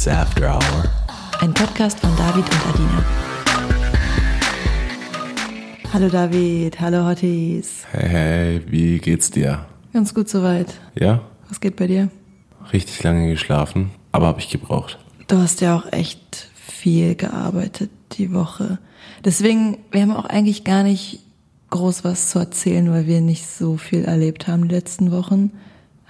It's After Hour. Ein Podcast von David und Adina. Hallo David, hallo Hotties. Hey, hey, wie geht's dir? Ganz gut soweit. Ja? Was geht bei dir? Richtig lange geschlafen, aber habe ich gebraucht. Du hast ja auch echt viel gearbeitet die Woche. Deswegen, wir haben auch eigentlich gar nicht groß was zu erzählen, weil wir nicht so viel erlebt haben die letzten Wochen.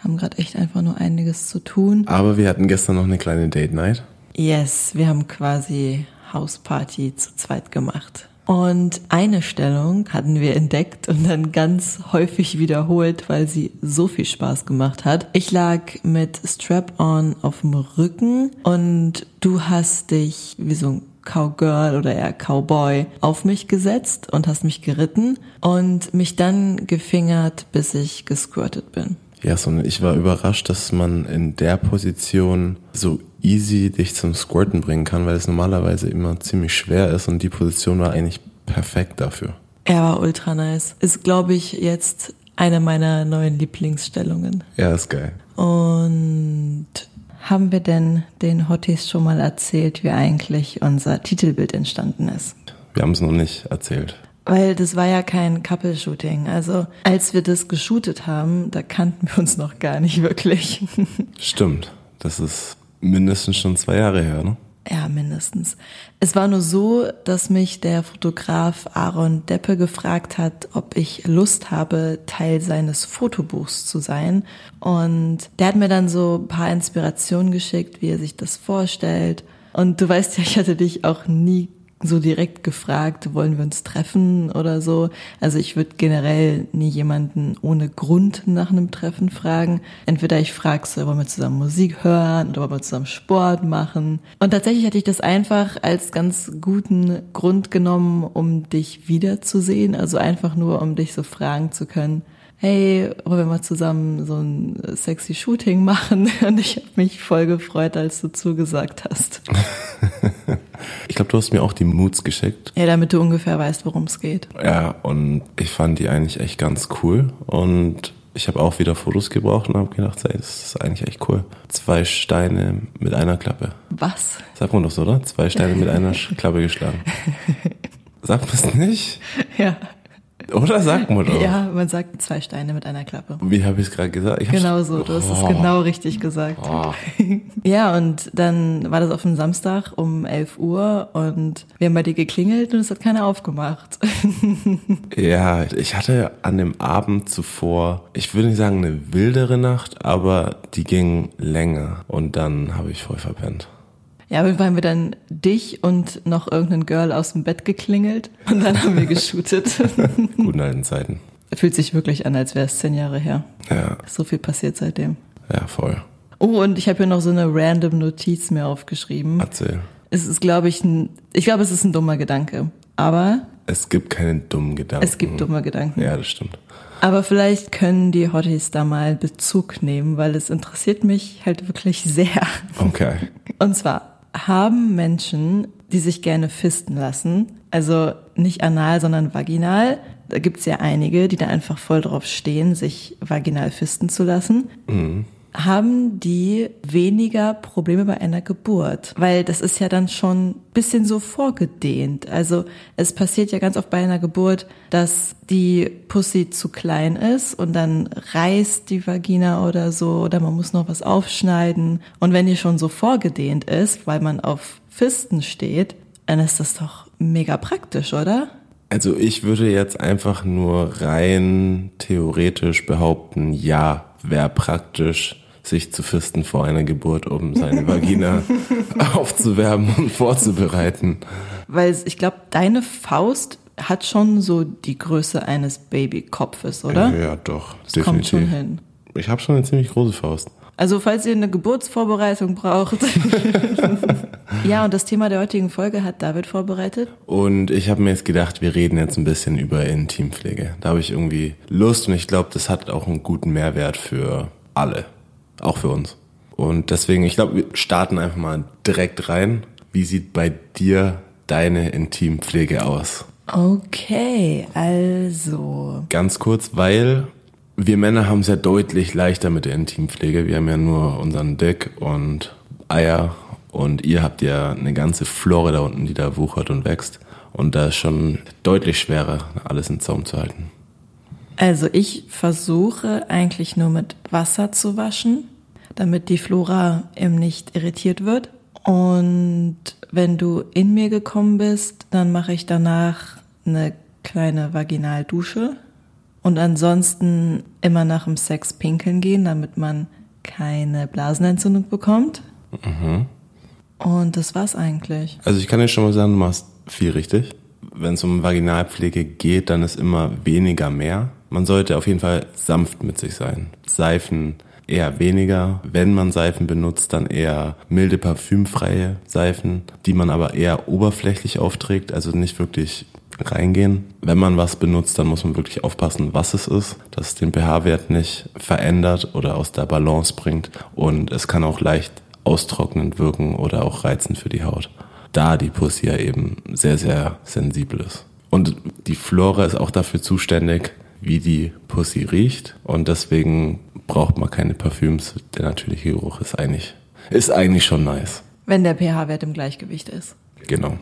Haben gerade echt einfach nur einiges zu tun. Aber wir hatten gestern noch eine kleine Date Night. Yes, wir haben quasi Hausparty zu zweit gemacht. Und eine Stellung hatten wir entdeckt und dann ganz häufig wiederholt, weil sie so viel Spaß gemacht hat. Ich lag mit Strap-on auf dem Rücken und du hast dich wie so ein Cowgirl oder eher Cowboy auf mich gesetzt und hast mich geritten und mich dann gefingert, bis ich gesquirtet bin. Ja, so, ich war überrascht, dass man in der Position so easy dich zum Squirten bringen kann, weil es normalerweise immer ziemlich schwer ist und die Position war eigentlich perfekt dafür. Er war ultra nice. Ist, glaube ich, jetzt eine meiner neuen Lieblingsstellungen. Ja, ist geil. Und haben wir denn den Hotties schon mal erzählt, wie eigentlich unser Titelbild entstanden ist? Wir haben es noch nicht erzählt. Weil das war ja kein Couple-Shooting. Also als wir das geshootet haben, da kannten wir uns noch gar nicht wirklich. Stimmt. Das ist mindestens schon zwei Jahre her, ne? Ja, mindestens. Es war nur so, dass mich der Fotograf Aaron Deppe gefragt hat, ob ich Lust habe, Teil seines Fotobuchs zu sein. Und der hat mir dann so ein paar Inspirationen geschickt, wie er sich das vorstellt. Und du weißt ja, ich hatte dich auch nie so direkt gefragt, wollen wir uns treffen oder so. Also ich würde generell nie jemanden ohne Grund nach einem Treffen fragen. Entweder ich frage so, wollen wir zusammen Musik hören oder wollen wir zusammen Sport machen. Und tatsächlich hatte ich das einfach als ganz guten Grund genommen, um dich wiederzusehen. Also einfach nur, um dich so fragen zu können, hey, wollen wir mal zusammen so ein sexy Shooting machen? Und ich habe mich voll gefreut, als du zugesagt hast. ich glaube, du hast mir auch die Moods geschickt. Ja, damit du ungefähr weißt, worum es geht. Ja, und ich fand die eigentlich echt ganz cool. Und ich habe auch wieder Fotos gebraucht und habe gedacht, ey, das ist eigentlich echt cool. Zwei Steine mit einer Klappe. Was? Sagt man doch so, oder? Zwei Steine mit einer Klappe geschlagen. Sagt man es nicht? Ja. Oder sagt man doch? Ja, man sagt zwei Steine mit einer Klappe. Wie habe ich es gerade gesagt? Ich genau so, du hast es genau richtig gesagt. Oh. ja, und dann war das auf einem Samstag um 11 Uhr und wir haben bei dir geklingelt und es hat keiner aufgemacht. ja, ich hatte an dem Abend zuvor, ich würde nicht sagen eine wildere Nacht, aber die ging länger und dann habe ich voll verpennt. Ja, aber haben wir dann dich und noch irgendeinen Girl aus dem Bett geklingelt und dann haben wir geshootet. Guten alten Zeiten. Fühlt sich wirklich an, als wäre es zehn Jahre her. Ja. So viel passiert seitdem. Ja, voll. Oh, und ich habe hier noch so eine random Notiz mir aufgeschrieben. Erzähl. Es ist, glaube ich, ein, ich glaube, es ist ein dummer Gedanke. Aber. Es gibt keine dummen Gedanken. Es gibt dumme Gedanken. Ja, das stimmt. Aber vielleicht können die Hotties da mal Bezug nehmen, weil es interessiert mich halt wirklich sehr. Okay. Und zwar, haben Menschen, die sich gerne fisten lassen, also nicht anal, sondern vaginal. Da gibt's ja einige, die da einfach voll drauf stehen, sich vaginal fisten zu lassen. Mhm. Haben die weniger Probleme bei einer Geburt? Weil das ist ja dann schon bisschen so vorgedehnt. Also es passiert ja ganz oft bei einer Geburt, dass die Pussy zu klein ist und dann reißt die Vagina oder so oder man muss noch was aufschneiden. Und wenn die schon so vorgedehnt ist, weil man auf Fisten steht, dann ist das doch mega praktisch, oder? Also ich würde jetzt einfach nur rein theoretisch behaupten, ja, wäre praktisch sich zu fisten vor einer Geburt, um seine Vagina aufzuwärmen und vorzubereiten. Weil ich glaube, deine Faust hat schon so die Größe eines Babykopfes, oder? Ja, doch. Das definitiv. kommt schon hin. Ich habe schon eine ziemlich große Faust. Also falls ihr eine Geburtsvorbereitung braucht. ja, und das Thema der heutigen Folge hat David vorbereitet. Und ich habe mir jetzt gedacht, wir reden jetzt ein bisschen über Intimpflege. Da habe ich irgendwie Lust und ich glaube, das hat auch einen guten Mehrwert für alle. Auch für uns. Und deswegen, ich glaube, wir starten einfach mal direkt rein. Wie sieht bei dir deine Intimpflege aus? Okay, also. Ganz kurz, weil wir Männer haben es ja deutlich leichter mit der Intimpflege. Wir haben ja nur unseren Dick und Eier Und ihr habt ja eine ganze Flora da unten, die da wuchert und wächst. Und da ist schon deutlich schwerer, alles in Zaum zu halten. Also ich versuche eigentlich nur mit Wasser zu waschen, damit die Flora eben nicht irritiert wird. Und wenn du in mir gekommen bist, dann mache ich danach eine kleine Vaginaldusche. Und ansonsten immer nach dem Sex pinkeln gehen, damit man keine Blasenentzündung bekommt. Mhm. Und das war's eigentlich. Also ich kann dir schon mal sagen, du machst viel richtig. Wenn es um Vaginalpflege geht, dann ist immer weniger mehr. Man sollte auf jeden Fall sanft mit sich sein. Seifen eher weniger. Wenn man Seifen benutzt, dann eher milde parfümfreie Seifen, die man aber eher oberflächlich aufträgt, also nicht wirklich reingehen. Wenn man was benutzt, dann muss man wirklich aufpassen, was es ist, dass es den pH-Wert nicht verändert oder aus der Balance bringt. Und es kann auch leicht austrocknend wirken oder auch reizend für die Haut. Da die Pussy ja eben sehr, sehr sensibel ist. Und die Flora ist auch dafür zuständig, wie die Pussy riecht. Und deswegen braucht man keine Parfüms. Der natürliche Geruch ist eigentlich, ist eigentlich schon nice. Wenn der pH-Wert im Gleichgewicht ist. Genau.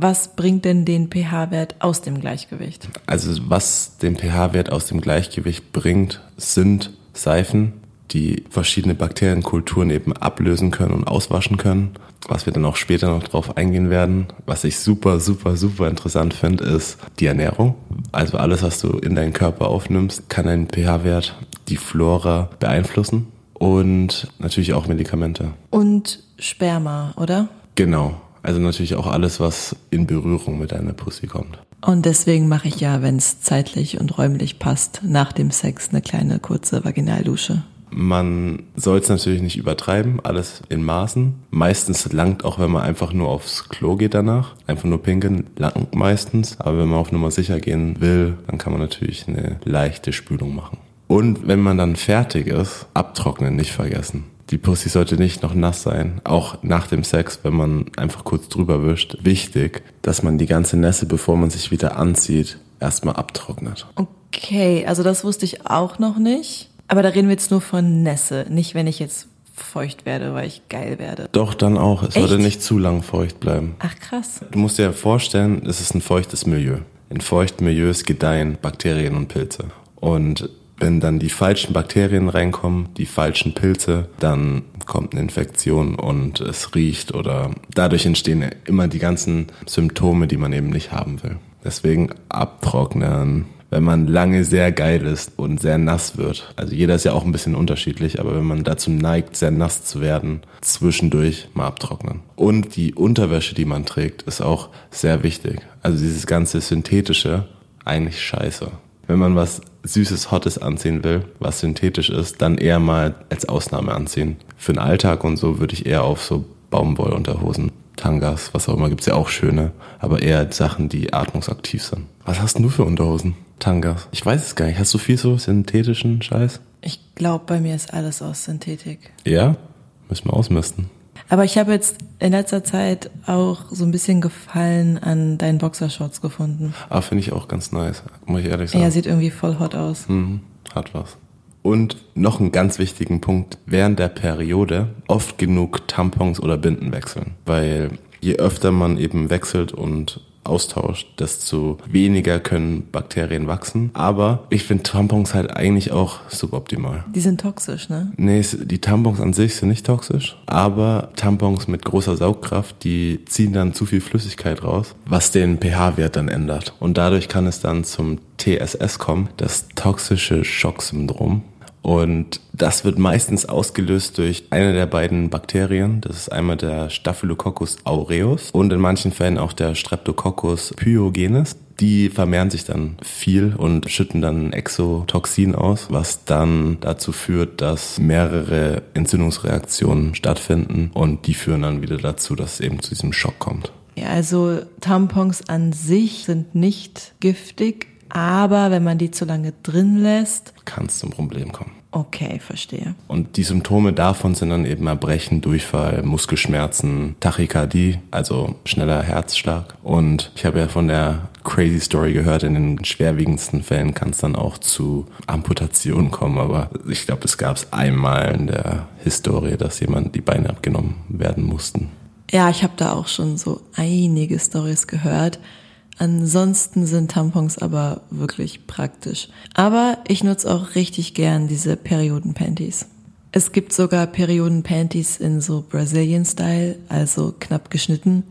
Was bringt denn den pH-Wert aus dem Gleichgewicht? Also was den pH-Wert aus dem Gleichgewicht bringt, sind Seifen, die verschiedene Bakterienkulturen eben ablösen können und auswaschen können. Was wir dann auch später noch drauf eingehen werden. Was ich super, super, super interessant finde, ist die Ernährung. Also alles, was du in deinen Körper aufnimmst, kann deinen pH-Wert, die Flora beeinflussen und natürlich auch Medikamente. Und Sperma, oder? Genau. Also natürlich auch alles, was in Berührung mit deiner Pussy kommt. Und deswegen mache ich ja, wenn es zeitlich und räumlich passt, nach dem Sex eine kleine kurze Vaginaldusche. Man soll es natürlich nicht übertreiben, alles in Maßen. Meistens langt auch, wenn man einfach nur aufs Klo geht danach. Einfach nur pinkeln, langt meistens. Aber wenn man auf Nummer sicher gehen will, dann kann man natürlich eine leichte Spülung machen. Und wenn man dann fertig ist, abtrocknen nicht vergessen. Die Pussy sollte nicht noch nass sein. Auch nach dem Sex, wenn man einfach kurz drüber wischt. Wichtig, dass man die ganze Nässe, bevor man sich wieder anzieht, erstmal abtrocknet. Okay, also das wusste ich auch noch nicht. Aber da reden wir jetzt nur von Nässe, nicht wenn ich jetzt feucht werde, weil ich geil werde. Doch, dann auch. Es Echt? sollte nicht zu lang feucht bleiben. Ach krass. Du musst dir vorstellen, es ist ein feuchtes Milieu. In feuchten Milieus gedeihen Bakterien und Pilze. Und wenn dann die falschen Bakterien reinkommen, die falschen Pilze, dann kommt eine Infektion und es riecht oder dadurch entstehen immer die ganzen Symptome, die man eben nicht haben will. Deswegen abtrocknen, wenn man lange sehr geil ist und sehr nass wird. Also jeder ist ja auch ein bisschen unterschiedlich, aber wenn man dazu neigt, sehr nass zu werden, zwischendurch mal abtrocknen. Und die Unterwäsche, die man trägt, ist auch sehr wichtig. Also dieses ganze synthetische, eigentlich scheiße. Wenn man was süßes, hottes anziehen will, was synthetisch ist, dann eher mal als Ausnahme anziehen. Für den Alltag und so würde ich eher auf so Baumwollunterhosen Tangas, was auch immer, gibt's ja auch schöne, aber eher Sachen, die atmungsaktiv sind. Was hast du für Unterhosen? Tangas? Ich weiß es gar nicht. Hast du viel so synthetischen Scheiß? Ich glaube, bei mir ist alles aus Synthetik. Ja? Müssen wir ausmisten. Aber ich habe jetzt in letzter Zeit auch so ein bisschen Gefallen an deinen Boxershorts gefunden. Ah, finde ich auch ganz nice, muss ich ehrlich sagen. Ja, sieht irgendwie voll hot aus. Mhm, hat was. Und noch einen ganz wichtigen Punkt, während der Periode oft genug Tampons oder Binden wechseln. Weil je öfter man eben wechselt und austauscht, desto weniger können Bakterien wachsen. Aber ich finde Tampons halt eigentlich auch suboptimal. Die sind toxisch, ne? Nee, die Tampons an sich sind nicht toxisch, aber Tampons mit großer Saugkraft, die ziehen dann zu viel Flüssigkeit raus, was den pH-Wert dann ändert. Und dadurch kann es dann zum TSS kommen, das toxische Schocksyndrom. Und das wird meistens ausgelöst durch eine der beiden Bakterien. Das ist einmal der Staphylococcus aureus und in manchen Fällen auch der Streptococcus pyogenes. Die vermehren sich dann viel und schütten dann Exotoxin aus, was dann dazu führt, dass mehrere Entzündungsreaktionen stattfinden und die führen dann wieder dazu, dass es eben zu diesem Schock kommt. Ja, also Tampons an sich sind nicht giftig, aber wenn man die zu lange drin lässt, kann es zum Problem kommen. Okay, verstehe. Und die Symptome davon sind dann eben Erbrechen, Durchfall, Muskelschmerzen, Tachykardie, also schneller Herzschlag. Und ich habe ja von der Crazy Story gehört, in den schwerwiegendsten Fällen kann es dann auch zu Amputationen kommen. Aber ich glaube, es gab es einmal in der Historie, dass jemand die Beine abgenommen werden mussten. Ja, ich habe da auch schon so einige Stories gehört. Ansonsten sind Tampons aber wirklich praktisch. Aber ich nutze auch richtig gern diese Periodenpanties. Es gibt sogar Periodenpanties in so Brazilian Style, also knapp geschnitten.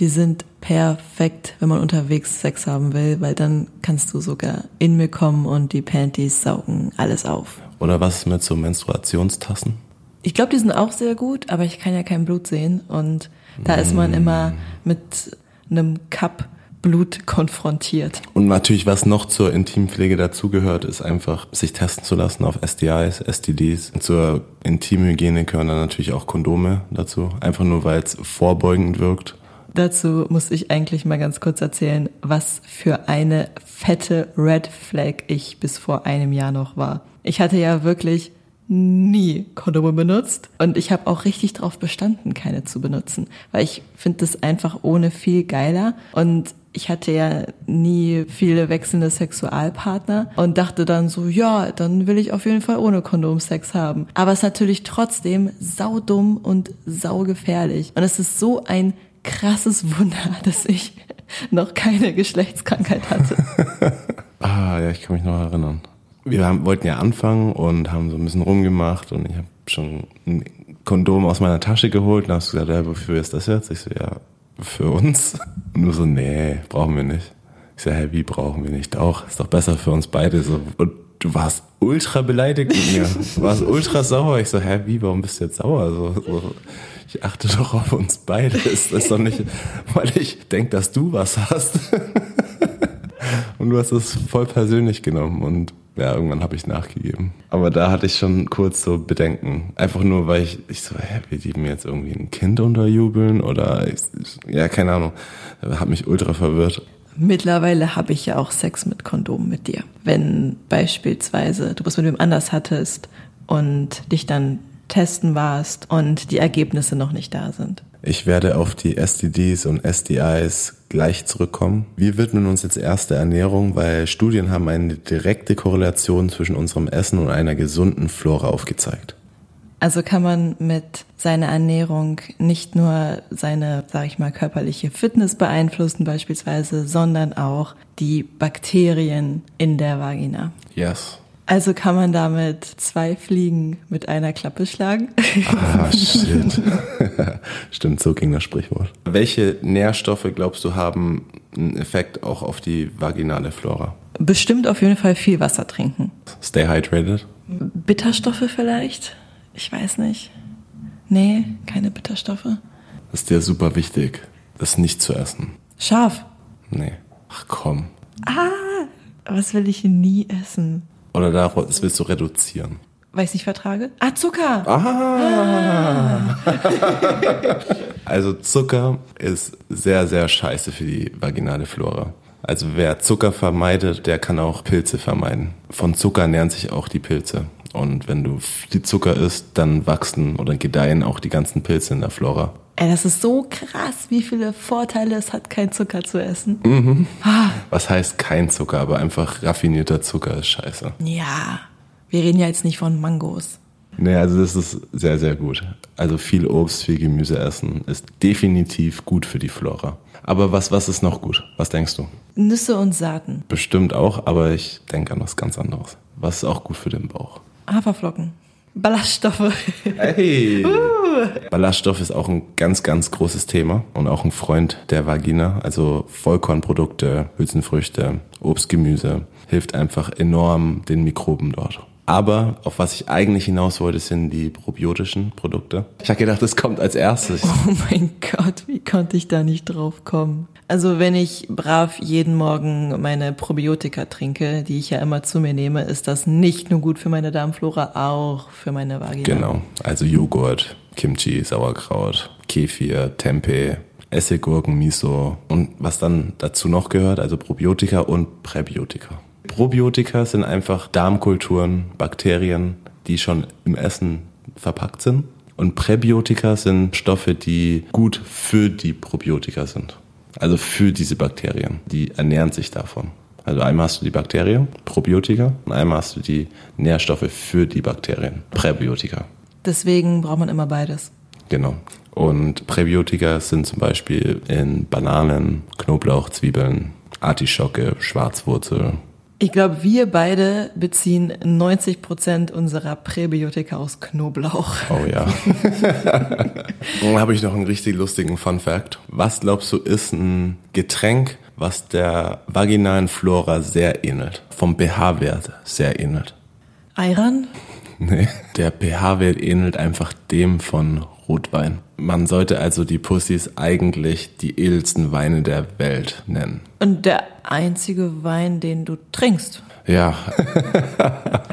Die sind perfekt, wenn man unterwegs Sex haben will, weil dann kannst du sogar in mir kommen und die Panties saugen alles auf. Oder was mit so Menstruationstassen? Ich glaube, die sind auch sehr gut, aber ich kann ja kein Blut sehen und da ist man immer mit einem Cup Blut konfrontiert. Und natürlich, was noch zur Intimpflege dazugehört, ist einfach, sich testen zu lassen auf STIs, STDs. Zur Intimhygiene gehören dann natürlich auch Kondome dazu. Einfach nur, weil es vorbeugend wirkt. Dazu muss ich eigentlich mal ganz kurz erzählen, was für eine fette Red Flag ich bis vor einem Jahr noch war. Ich hatte ja wirklich nie Kondome benutzt und ich habe auch richtig darauf bestanden, keine zu benutzen, weil ich finde das einfach ohne viel geiler und ich hatte ja nie viele wechselnde Sexualpartner und dachte dann so, ja, dann will ich auf jeden Fall ohne Kondom Sex haben. Aber es ist natürlich trotzdem saudumm und saugefährlich. Und es ist so ein krasses Wunder, dass ich noch keine Geschlechtskrankheit hatte. ah, ja, ich kann mich noch erinnern. Wir haben, wollten ja anfangen und haben so ein bisschen rumgemacht und ich habe schon ein Kondom aus meiner Tasche geholt und hast gesagt, ja, wofür ist das jetzt? Ich so, ja, für uns. Nur so, nee, brauchen wir nicht. Ich so, hä, wie brauchen wir nicht? Auch, ist doch besser für uns beide. So, und du warst ultra beleidigt mit mir. Du warst ultra sauer. Ich so, hä, wie, warum bist du jetzt sauer? So, so ich achte doch auf uns beide. Ist das doch nicht, weil ich denk, dass du was hast. Und du hast es voll persönlich genommen und ja, irgendwann habe ich nachgegeben. Aber da hatte ich schon kurz so Bedenken. Einfach nur, weil ich, ich so, hä, will die mir jetzt irgendwie ein Kind unterjubeln oder, ich, ja, keine Ahnung. Hat mich ultra verwirrt. Mittlerweile habe ich ja auch Sex mit Kondom mit dir. Wenn beispielsweise du was mit wem anders hattest und dich dann testen warst und die Ergebnisse noch nicht da sind. Ich werde auf die STDs und SDIs gleich zurückkommen. Wir widmen uns jetzt erst der Ernährung, weil Studien haben eine direkte Korrelation zwischen unserem Essen und einer gesunden Flora aufgezeigt. Also kann man mit seiner Ernährung nicht nur seine, sag ich mal, körperliche Fitness beeinflussen beispielsweise, sondern auch die Bakterien in der Vagina. Yes. Also kann man damit zwei Fliegen mit einer Klappe schlagen? Ah, shit. Stimmt, so ging das Sprichwort. Welche Nährstoffe glaubst du haben einen Effekt auch auf die vaginale Flora? Bestimmt auf jeden Fall viel Wasser trinken. Stay hydrated? Bitterstoffe vielleicht? Ich weiß nicht. Nee, keine Bitterstoffe. Das ist dir super wichtig, das nicht zu essen. Scharf? Nee. Ach komm. Ah, was will ich nie essen? Oder darauf, das willst du reduzieren? Weil ich nicht vertrage? Ah, Zucker! Ah. also Zucker ist sehr, sehr scheiße für die vaginale Flora. Also wer Zucker vermeidet, der kann auch Pilze vermeiden. Von Zucker ernähren sich auch die Pilze. Und wenn du viel Zucker isst, dann wachsen oder gedeihen auch die ganzen Pilze in der Flora. Ey, das ist so krass, wie viele Vorteile es hat, kein Zucker zu essen. Mhm. Ah. Was heißt kein Zucker, aber einfach raffinierter Zucker ist scheiße. Ja, wir reden ja jetzt nicht von Mangos. Nee, also das ist sehr, sehr gut. Also viel Obst, viel Gemüse essen ist definitiv gut für die Flora. Aber was, was ist noch gut? Was denkst du? Nüsse und Saaten. Bestimmt auch, aber ich denke an was ganz anderes. Was ist auch gut für den Bauch? Haferflocken. Ballaststoffe. Hey! Uh. Ballaststoff ist auch ein ganz, ganz großes Thema und auch ein Freund der Vagina. Also Vollkornprodukte, Hülsenfrüchte, Obst, Gemüse hilft einfach enorm den Mikroben dort. Aber auf was ich eigentlich hinaus wollte, sind die probiotischen Produkte. Ich habe gedacht, das kommt als erstes. Oh mein Gott, wie konnte ich da nicht drauf kommen? Also wenn ich brav jeden Morgen meine Probiotika trinke, die ich ja immer zu mir nehme, ist das nicht nur gut für meine Darmflora, auch für meine Vagina. Genau, also Joghurt, Kimchi, Sauerkraut, Kefir, Tempeh, Essiggurken, Miso und was dann dazu noch gehört, also Probiotika und Präbiotika. Probiotika sind einfach Darmkulturen, Bakterien, die schon im Essen verpackt sind. Und Präbiotika sind Stoffe, die gut für die Probiotika sind. Also für diese Bakterien. Die ernähren sich davon. Also einmal hast du die Bakterien, Probiotika, und einmal hast du die Nährstoffe für die Bakterien, Präbiotika. Deswegen braucht man immer beides. Genau. Und Präbiotika sind zum Beispiel in Bananen, Knoblauch, Zwiebeln, Artischocke, Schwarzwurzel. Ich glaube, wir beide beziehen 90 Prozent unserer Präbiotika aus Knoblauch. Oh ja. Dann habe ich noch einen richtig lustigen Fun Fact. Was glaubst du ist ein Getränk, was der vaginalen Flora sehr ähnelt? Vom pH-Wert sehr ähnelt. Ayran? Nee. Der pH-Wert ähnelt einfach dem von Rotwein. Man sollte also die Pussys eigentlich die edelsten Weine der Welt nennen. Und der einzige Wein, den du trinkst. Ja.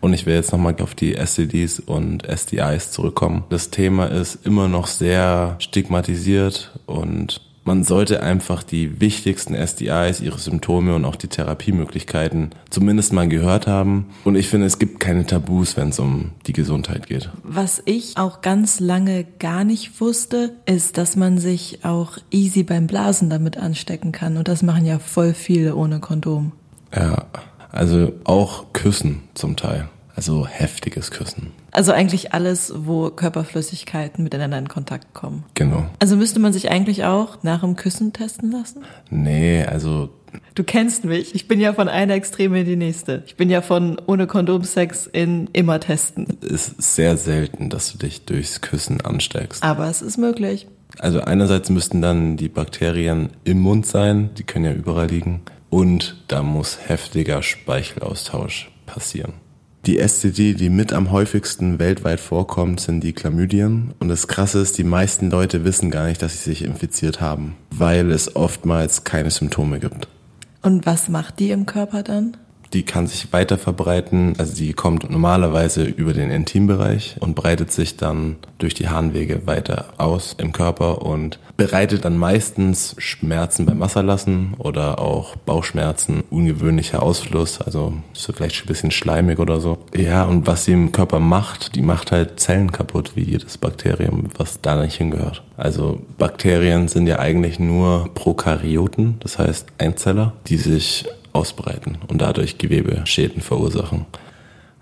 und ich will jetzt nochmal auf die STDs und STIs zurückkommen. Das Thema ist immer noch sehr stigmatisiert und man sollte einfach die wichtigsten SDIs, ihre Symptome und auch die Therapiemöglichkeiten zumindest mal gehört haben. Und ich finde, es gibt keine Tabus, wenn es um die Gesundheit geht. Was ich auch ganz lange gar nicht wusste, ist, dass man sich auch easy beim Blasen damit anstecken kann. Und das machen ja voll viele ohne Kondom. Ja, also auch Küssen zum Teil. Also heftiges Küssen. Also eigentlich alles, wo Körperflüssigkeiten miteinander in Kontakt kommen. Genau. Also müsste man sich eigentlich auch nach dem Küssen testen lassen? Nee, also. Du kennst mich. Ich bin ja von einer Extreme in die nächste. Ich bin ja von ohne Kondomsex in immer testen. Es ist sehr selten, dass du dich durchs Küssen ansteckst. Aber es ist möglich. Also einerseits müssten dann die Bakterien im Mund sein, die können ja überall liegen. Und da muss heftiger Speichelaustausch passieren. Die STD, die mit am häufigsten weltweit vorkommt, sind die Chlamydien. Und das Krasse ist, die meisten Leute wissen gar nicht, dass sie sich infiziert haben, weil es oftmals keine Symptome gibt. Und was macht die im Körper dann? Die kann sich weiter verbreiten. Also die kommt normalerweise über den Intimbereich und breitet sich dann durch die Harnwege weiter aus im Körper und bereitet dann meistens Schmerzen beim Wasserlassen oder auch Bauchschmerzen, ungewöhnlicher Ausfluss, also ist vielleicht ein bisschen schleimig oder so. Ja, und was sie im Körper macht, die macht halt Zellen kaputt, wie jedes Bakterium, was da nicht hingehört. Also Bakterien sind ja eigentlich nur Prokaryoten, das heißt Einzeller, die sich ausbreiten und dadurch Gewebeschäden verursachen.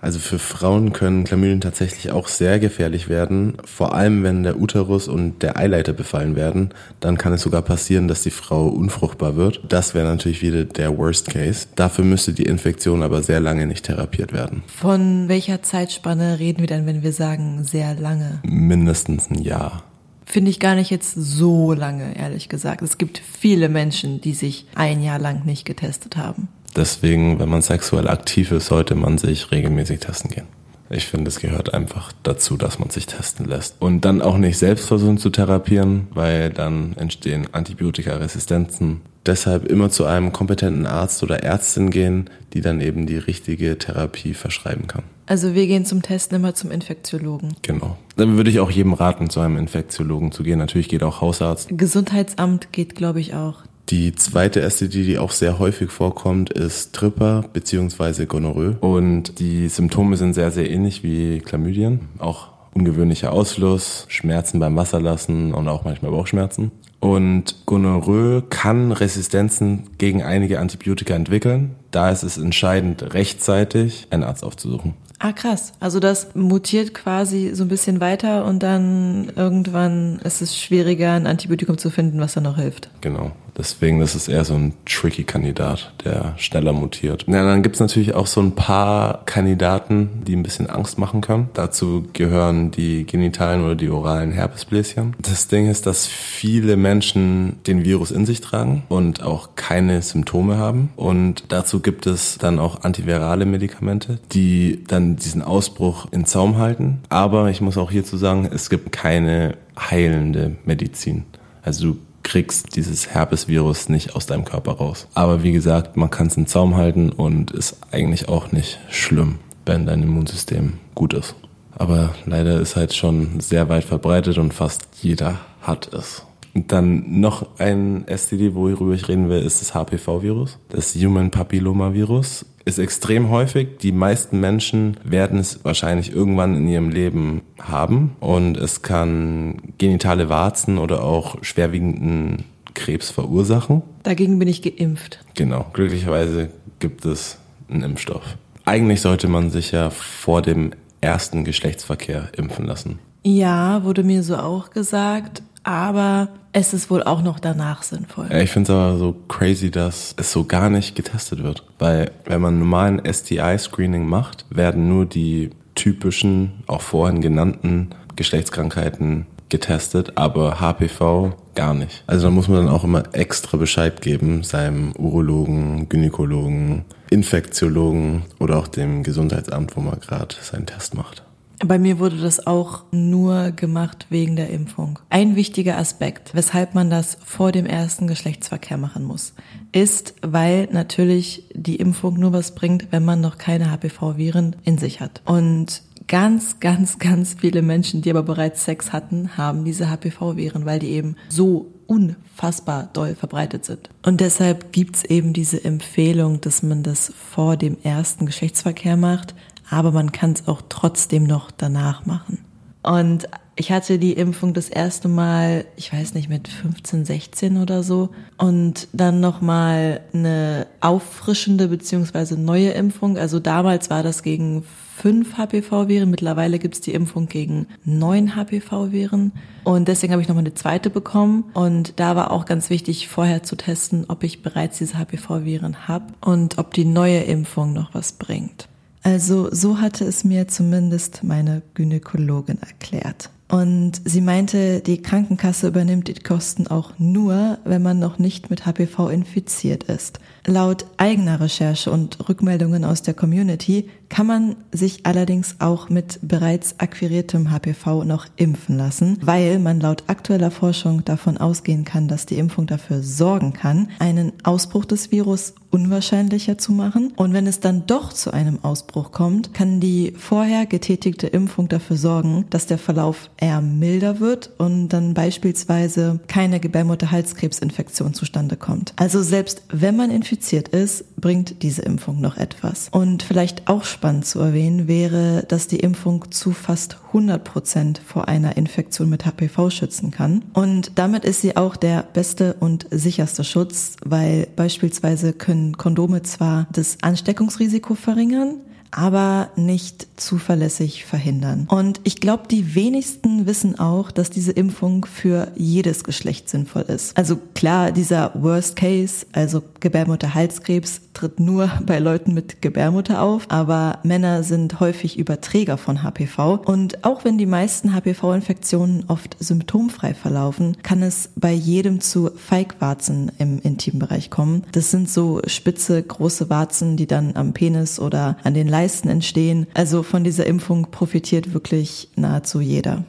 Also für Frauen können Chlamydien tatsächlich auch sehr gefährlich werden. Vor allem, wenn der Uterus und der Eileiter befallen werden, dann kann es sogar passieren, dass die Frau unfruchtbar wird. Das wäre natürlich wieder der Worst Case. Dafür müsste die Infektion aber sehr lange nicht therapiert werden. Von welcher Zeitspanne reden wir denn, wenn wir sagen sehr lange? Mindestens ein Jahr finde ich gar nicht jetzt so lange, ehrlich gesagt. Es gibt viele Menschen, die sich ein Jahr lang nicht getestet haben. Deswegen, wenn man sexuell aktiv ist, sollte man sich regelmäßig testen gehen. Ich finde, es gehört einfach dazu, dass man sich testen lässt. Und dann auch nicht selbst versuchen zu therapieren, weil dann entstehen Antibiotikaresistenzen. Deshalb immer zu einem kompetenten Arzt oder Ärztin gehen, die dann eben die richtige Therapie verschreiben kann. Also wir gehen zum Testen immer zum Infektiologen. Genau. Dann würde ich auch jedem raten, zu einem Infektiologen zu gehen. Natürlich geht auch Hausarzt. Gesundheitsamt geht, glaube ich, auch. Die zweite STD, die auch sehr häufig vorkommt, ist Tripper bzw. Gonorrhoe. Und die Symptome sind sehr, sehr ähnlich wie Chlamydien. Auch ungewöhnlicher Ausfluss, Schmerzen beim Wasserlassen und auch manchmal Bauchschmerzen. Und Gonorrhoe kann Resistenzen gegen einige Antibiotika entwickeln. Da ist es entscheidend, rechtzeitig einen Arzt aufzusuchen. Ah, krass. Also das mutiert quasi so ein bisschen weiter und dann irgendwann ist es schwieriger, ein Antibiotikum zu finden, was dann noch hilft. Genau. Deswegen das ist eher so ein tricky Kandidat, der schneller mutiert. Ja, dann gibt's natürlich auch so ein paar Kandidaten, die ein bisschen Angst machen können. Dazu gehören die genitalen oder die oralen Herpesbläschen. Das Ding ist, dass viele Menschen den Virus in sich tragen und auch keine Symptome haben. Und dazu gibt es dann auch antivirale Medikamente, die dann diesen Ausbruch in Zaum halten. Aber ich muss auch hierzu sagen, es gibt keine heilende Medizin. Also du kriegst dieses Herpesvirus nicht aus deinem Körper raus. Aber wie gesagt, man kann es im Zaum halten und ist eigentlich auch nicht schlimm, wenn dein Immunsystem gut ist. Aber leider ist halt schon sehr weit verbreitet und fast jeder hat es. Und dann noch ein STD, worüber ich reden will, ist das HPV-Virus. Das Human Papilloma-Virus ist extrem häufig. Die meisten Menschen werden es wahrscheinlich irgendwann in ihrem Leben haben. Und es kann genitale Warzen oder auch schwerwiegenden Krebs verursachen. Dagegen bin ich geimpft. Genau. Glücklicherweise gibt es einen Impfstoff. Eigentlich sollte man sich ja vor dem ersten Geschlechtsverkehr impfen lassen. Ja, wurde mir so auch gesagt, aber es ist wohl auch noch danach sinnvoll. Ich finde es aber so crazy, dass es so gar nicht getestet wird. Weil wenn man normalen STI-Screening macht, werden nur die typischen, auch vorhin genannten Geschlechtskrankheiten getestet, aber HPV gar nicht. Also da muss man dann auch immer extra Bescheid geben, seinem Urologen, Gynäkologen, Infektiologen oder auch dem Gesundheitsamt, wo man gerade seinen Test macht. Bei mir wurde das auch nur gemacht wegen der Impfung. Ein wichtiger Aspekt, weshalb man das vor dem ersten Geschlechtsverkehr machen muss, ist, weil natürlich die Impfung nur was bringt, wenn man noch keine HPV-Viren in sich hat. Und ganz, ganz, ganz viele Menschen, die aber bereits Sex hatten, haben diese HPV-Viren, weil die eben so unfassbar doll verbreitet sind. Und deshalb gibt's eben diese Empfehlung, dass man das vor dem ersten Geschlechtsverkehr macht, aber man kann es auch trotzdem noch danach machen. Und ich hatte die Impfung das erste Mal, ich weiß nicht, mit 15, 16 oder so. Und dann nochmal eine auffrischende beziehungsweise neue Impfung. Also damals war das gegen fünf HPV-Viren. Mittlerweile gibt's die Impfung gegen neun HPV-Viren. Und deswegen habe ich nochmal eine zweite bekommen. Und da war auch ganz wichtig, vorher zu testen, ob ich bereits diese HPV-Viren habe und ob die neue Impfung noch was bringt. Also so hatte es mir zumindest meine Gynäkologin erklärt. Und sie meinte, die Krankenkasse übernimmt die Kosten auch nur, wenn man noch nicht mit HPV infiziert ist. Laut eigener Recherche und Rückmeldungen aus der Community kann man sich allerdings auch mit bereits akquiriertem HPV noch impfen lassen, weil man laut aktueller Forschung davon ausgehen kann, dass die Impfung dafür sorgen kann, einen Ausbruch des Virus unwahrscheinlicher zu machen. Und wenn es dann doch zu einem Ausbruch kommt, kann die vorher getätigte Impfung dafür sorgen, dass der Verlauf eher milder wird und dann beispielsweise keine Gebärmutterhalskrebsinfektion zustande kommt. Also selbst wenn man infiziert ist, bringt diese Impfung noch etwas. Und vielleicht auch spannend zu erwähnen wäre, dass die Impfung zu fast 100 Prozent vor einer Infektion mit HPV schützen kann. Und damit ist sie auch der beste und sicherste Schutz, weil beispielsweise können Kondome zwar das Ansteckungsrisiko verringern, aber nicht zuverlässig verhindern. Und ich glaube, die wenigsten wissen auch, dass diese Impfung für jedes Geschlecht sinnvoll ist. Also klar, dieser Worst Case, also Gebärmutterhalskrebs, tritt nur bei Leuten mit Gebärmutter auf, aber Männer sind häufig Überträger von HPV. Und auch wenn die meisten HPV-Infektionen oft symptomfrei verlaufen, kann es bei jedem zu Feigwarzen im Intimbereich kommen. Das sind so spitze, große Warzen, die dann am Penis oder an den Leisten entstehen. Also von dieser Impfung profitiert wirklich nahezu jeder.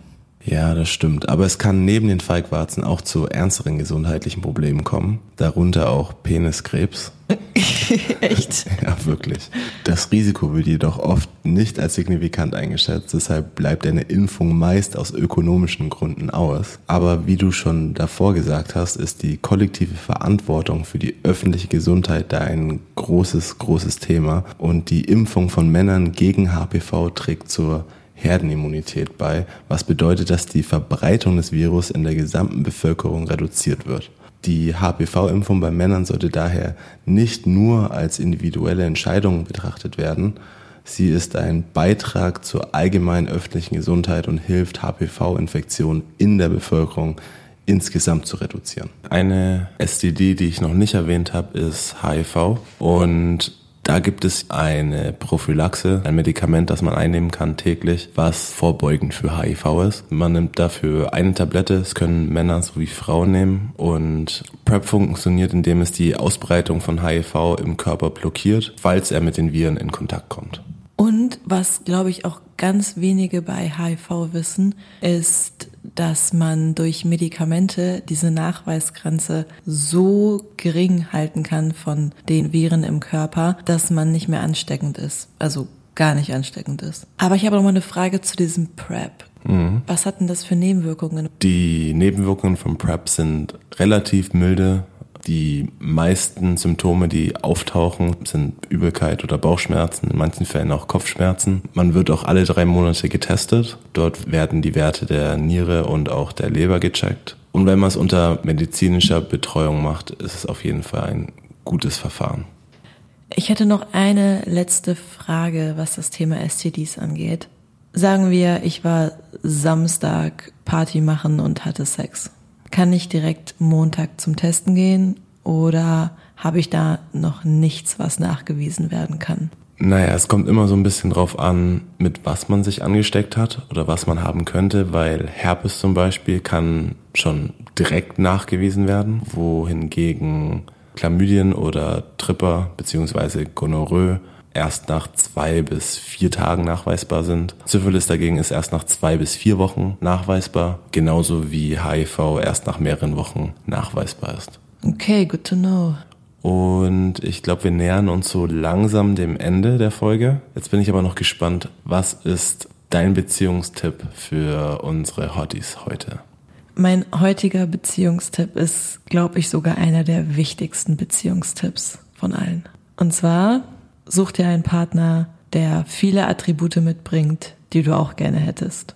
Ja, das stimmt. Aber es kann neben den Feigwarzen auch zu ernsteren gesundheitlichen Problemen kommen. Darunter auch Peniskrebs. Echt? Ja, wirklich. Das Risiko wird jedoch oft nicht als signifikant eingeschätzt. Deshalb bleibt eine Impfung meist aus ökonomischen Gründen aus. Aber wie du schon davor gesagt hast, ist die kollektive Verantwortung für die öffentliche Gesundheit da ein großes, großes Thema. Und die Impfung von Männern gegen HPV trägt zur Herdenimmunität bei, was bedeutet, dass die Verbreitung des Virus in der gesamten Bevölkerung reduziert wird. Die HPV-Impfung bei Männern sollte daher nicht nur als individuelle Entscheidung betrachtet werden, sie ist ein Beitrag zur allgemeinen öffentlichen Gesundheit und hilft HPV-Infektionen in der Bevölkerung insgesamt zu reduzieren. Eine STD, die ich noch nicht erwähnt habe, ist HIV und da gibt es eine Prophylaxe, ein Medikament, das man einnehmen kann täglich, was vorbeugend für HIV ist. Man nimmt dafür eine Tablette, es können Männer sowie Frauen nehmen und PrEP funktioniert, indem es die Ausbreitung von HIV im Körper blockiert, falls er mit den Viren in Kontakt kommt. Und was, glaube ich, auch ganz wenige bei HIV wissen, ist, dass man durch Medikamente diese Nachweisgrenze so gering halten kann von den Viren im Körper, dass man nicht mehr ansteckend ist. Also gar nicht ansteckend ist. Aber ich habe noch mal eine Frage zu diesem PrEP. Mhm. Was hat denn das für Nebenwirkungen? Die Nebenwirkungen von PrEP sind relativ milde die meisten Symptome, die auftauchen, sind Übelkeit oder Bauchschmerzen, in manchen Fällen auch Kopfschmerzen. Man wird auch alle drei Monate getestet. Dort werden die Werte der Niere und auch der Leber gecheckt. Und wenn man es unter medizinischer Betreuung macht, ist es auf jeden Fall ein gutes Verfahren. Ich hätte noch eine letzte Frage, was das Thema STDs angeht. Sagen wir, ich war Samstag Party machen und hatte Sex. Kann ich direkt Montag zum Testen gehen oder habe ich da noch nichts, was nachgewiesen werden kann? Naja, es kommt immer so ein bisschen drauf an, mit was man sich angesteckt hat oder was man haben könnte, weil Herpes zum Beispiel kann schon direkt nachgewiesen werden, wohingegen Chlamydien oder Tripper beziehungsweise Gonorrhoe erst nach zwei bis vier Tagen nachweisbar sind. Syphilis dagegen ist erst nach zwei bis vier Wochen nachweisbar, genauso wie HIV erst nach mehreren Wochen nachweisbar ist. Okay, good to know. Und ich glaube, wir nähern uns so langsam dem Ende der Folge. Jetzt bin ich aber noch gespannt, was ist dein Beziehungstipp für unsere Hotties heute? Mein heutiger Beziehungstipp ist, glaube ich, sogar einer der wichtigsten Beziehungstipps von allen. Und zwar such dir einen Partner, der viele Attribute mitbringt, die du auch gerne hättest.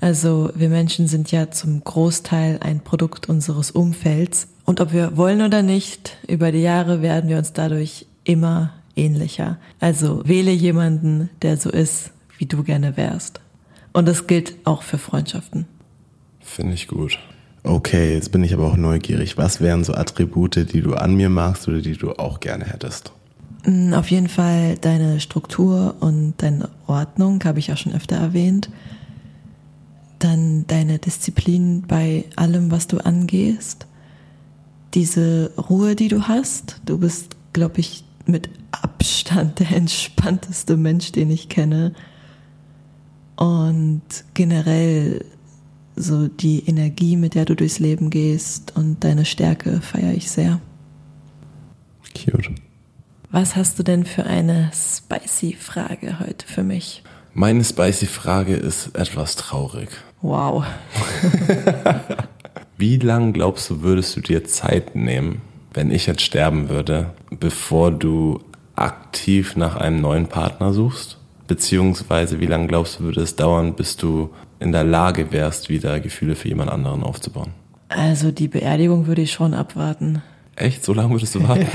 Also wir Menschen sind ja zum Großteil ein Produkt unseres Umfelds und ob wir wollen oder nicht, über die Jahre werden wir uns dadurch immer ähnlicher. Also wähle jemanden, der so ist, wie du gerne wärst. Und das gilt auch für Freundschaften. Finde ich gut. Okay, jetzt bin ich aber auch neugierig. Was wären so Attribute, die du an mir magst oder die du auch gerne hättest? Mm, auf jeden Fall deine Struktur und deine Ordnung, habe ich auch schon öfter erwähnt. Dann deine Disziplin bei allem, was du angehst diese Ruhe, die du hast. Du bist, glaube ich, mit Abstand der entspannteste Mensch, den ich kenne. Und generell so die Energie, mit der du durchs Leben gehst und deine Stärke feiere ich sehr. Cute. Was hast du denn für eine spicy Frage heute für mich? Meine spicy Frage ist etwas traurig. Wow. Wie lang glaubst du, würdest du dir Zeit nehmen, wenn ich jetzt sterben würde, bevor du aktiv nach einem neuen Partner suchst? Beziehungsweise wie lange glaubst du, würde es dauern, bis du in der Lage wärst, wieder Gefühle für jemand anderen aufzubauen? Also die Beerdigung würde ich schon abwarten. Echt? So lange würdest du warten?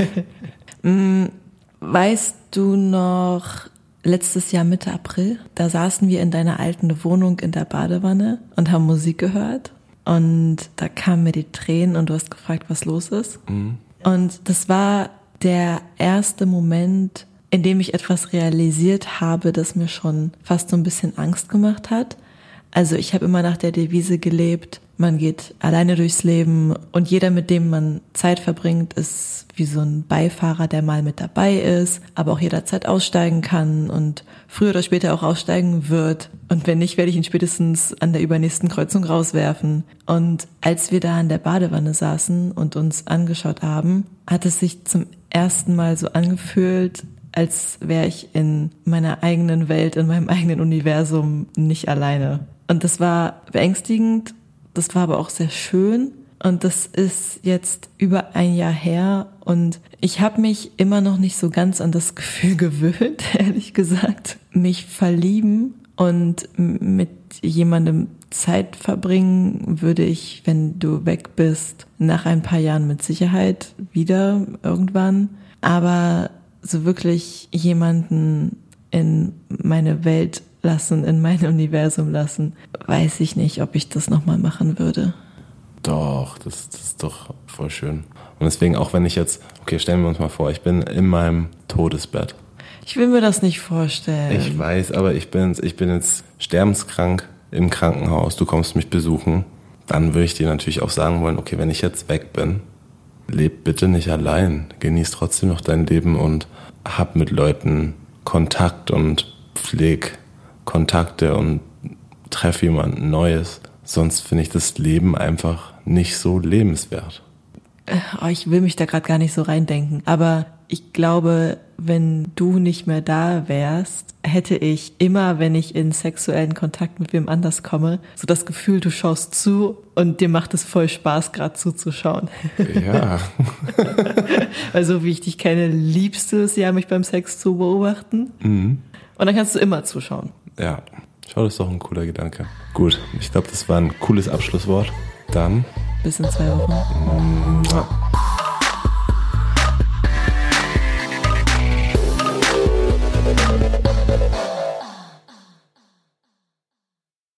Weißt du noch, letztes Jahr Mitte April, da saßen wir in deiner alten Wohnung in der Badewanne und haben Musik gehört und da kamen mir die Tränen und du hast gefragt, was los ist. Mhm. Und das war der erste Moment, in dem ich etwas realisiert habe, das mir schon fast so ein bisschen Angst gemacht hat. Also ich habe immer nach der Devise gelebt, man geht alleine durchs Leben und jeder, mit dem man Zeit verbringt, ist wie so ein Beifahrer, der mal mit dabei ist, aber auch jederzeit aussteigen kann und früher oder später auch aussteigen wird. Und wenn nicht, werde ich ihn spätestens an der übernächsten Kreuzung rauswerfen. Und als wir da in der Badewanne saßen und uns angeschaut haben, hat es sich zum ersten Mal so angefühlt, als wäre ich in meiner eigenen Welt, in meinem eigenen Universum nicht alleine. Und das war beängstigend, das war aber auch sehr schön. Und das ist jetzt über ein Jahr her und ich habe mich immer noch nicht so ganz an das Gefühl gewöhnt, ehrlich gesagt. Mich verlieben und mit jemandem Zeit verbringen würde ich, wenn du weg bist, nach ein paar Jahren mit Sicherheit wieder irgendwann. Aber so wirklich jemanden in meine Welt lassen, in mein Universum lassen, weiß ich nicht, ob ich das nochmal machen würde. Doch, das, das ist doch voll schön. Und deswegen, auch wenn ich jetzt, okay, stellen wir uns mal vor, ich bin in meinem Todesbett. Ich will mir das nicht vorstellen. Ich weiß, aber ich bin, ich bin jetzt sterbenskrank im Krankenhaus, du kommst mich besuchen. Dann würde ich dir natürlich auch sagen wollen, okay, wenn ich jetzt weg bin, leb bitte nicht allein. Genieß trotzdem noch dein Leben und hab mit Leuten Kontakt und pfleg Kontakte und treffe jemanden Neues. Sonst finde ich das Leben einfach nicht so lebenswert. Äh, ich will mich da gerade gar nicht so reindenken. Aber ich glaube, wenn du nicht mehr da wärst, hätte ich immer, wenn ich in sexuellen Kontakt mit wem anders komme, so das Gefühl, du schaust zu und dir macht es voll Spaß, gerade zuzuschauen. Ja. also wie ich dich kenne, liebst du es ja, mich beim Sex zu beobachten. Mhm. Und dann kannst du immer zuschauen. Ja, schau, das ist doch ein cooler Gedanke. Gut, ich glaube, das war ein cooles Abschlusswort. Dann. Bis in zwei Wochen.